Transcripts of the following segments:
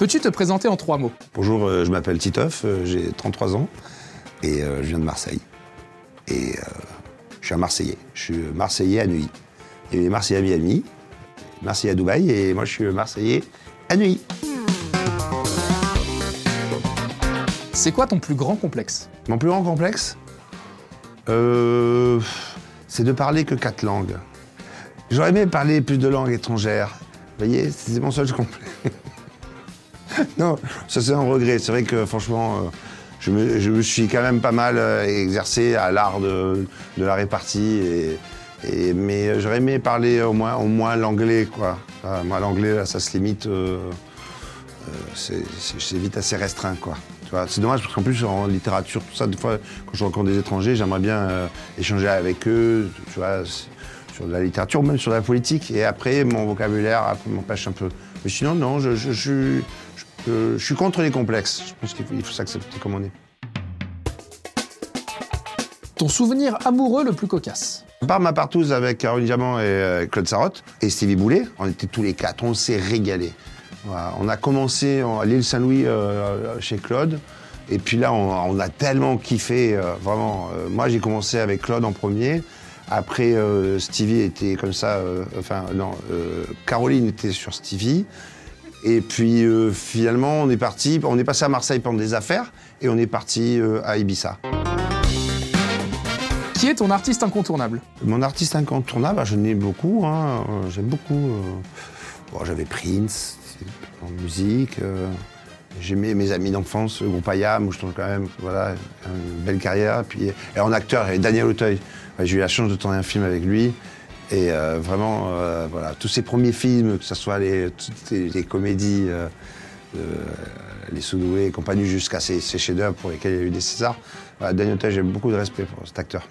Peux-tu te présenter en trois mots Bonjour, euh, je m'appelle Titoff, euh, j'ai 33 ans et euh, je viens de Marseille. Et euh, je suis un Marseillais. Je suis Marseillais à Neuilly. Il y a les Marseillais à Miami, Marseillais à Dubaï et moi je suis Marseillais à Neuilly. C'est quoi ton plus grand complexe Mon plus grand complexe, euh, c'est de parler que quatre langues. J'aurais aimé parler plus de langues étrangères. Vous voyez, c'est mon seul complexe. Non, ça c'est un regret. C'est vrai que franchement, euh, je, me, je me suis quand même pas mal euh, exercé à l'art de, de la répartie. Et, mais j'aurais aimé parler au moins, au moins l'anglais, quoi. Moi, l'anglais, ça se limite. euh, euh, c'est vite assez restreint, quoi. C'est dommage parce qu'en plus, en littérature, tout ça, des fois, quand je rencontre des étrangers, j'aimerais bien échanger avec eux, tu vois, sur de la littérature, même sur la politique. Et après, mon vocabulaire m'empêche un peu. Mais sinon, non, je, je- je- je- je suis contre les complexes. Je pense qu'il faut, s'accepter comme on est. Ton souvenir amoureux le plus cocasse À part ma partouze avec Caroline Diamant et euh, Claude Sarotte et Stevie Boulet, on était tous les quatre, on s'est régalé. Voilà, on a commencé en- à l'île Saint-Louis euh, chez Claude, et puis là on, on a tellement kiffé, euh, vraiment. Euh, moi j'ai commencé avec Claude en premier, après euh, Stevie était comme ça, euh, enfin non, euh, Caroline était sur Stevie, et puis euh, finalement on est parti, on est passé à Marseille pendant des affaires, et on est parti euh, à Ibiza. Qui est ton artiste incontournable Mon artiste incontournable, bah, je n'ai beaucoup. hein, euh, J'aime beaucoup. euh, bon, J'avais Prince en musique. J'aimais mes amis d'enfance, le groupe Ayam, où je trouve quand même voilà, une belle carrière. Puis, et en acteur, Daniel Auteuil. J'ai eu la chance de tourner un film avec lui. Et euh, vraiment, euh, voilà, tous ses premiers films, que ce soit les, toutes les, les comédies, euh, les Soudoués et compagnie, jusqu'à ses, ses chefs-d'œuvre pour lesquels il y a eu des Césars. Voilà, Daniel Auteuil, j'ai beaucoup de respect pour cet acteur.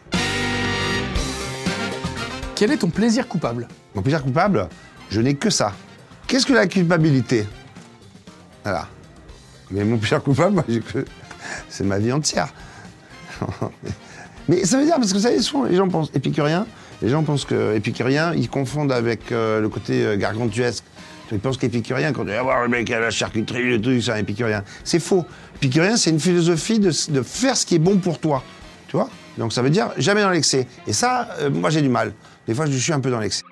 Quel est ton plaisir coupable? Mon plaisir coupable, je n'ai que ça. Qu'est-ce que la culpabilité? Voilà. Mais mon plaisir coupable, c'est ma vie entière. Mais ça veut dire, parce que vous savez, souvent, les gens pensent épicurien, les gens pensent que épicurien, ils confondent avec euh, le côté euh, gargantuesque. Ils pensent qu'épicurien, quand on dit ah, le mec à la charcuterie, le truc, c'est un épicurien. C'est faux. Épicurien, c'est une philosophie de, de faire ce qui est bon pour toi. Tu vois? Donc ça veut dire jamais dans l'excès. Et ça, euh, moi, j'ai du mal. Des fois, je suis un peu dans l'excès.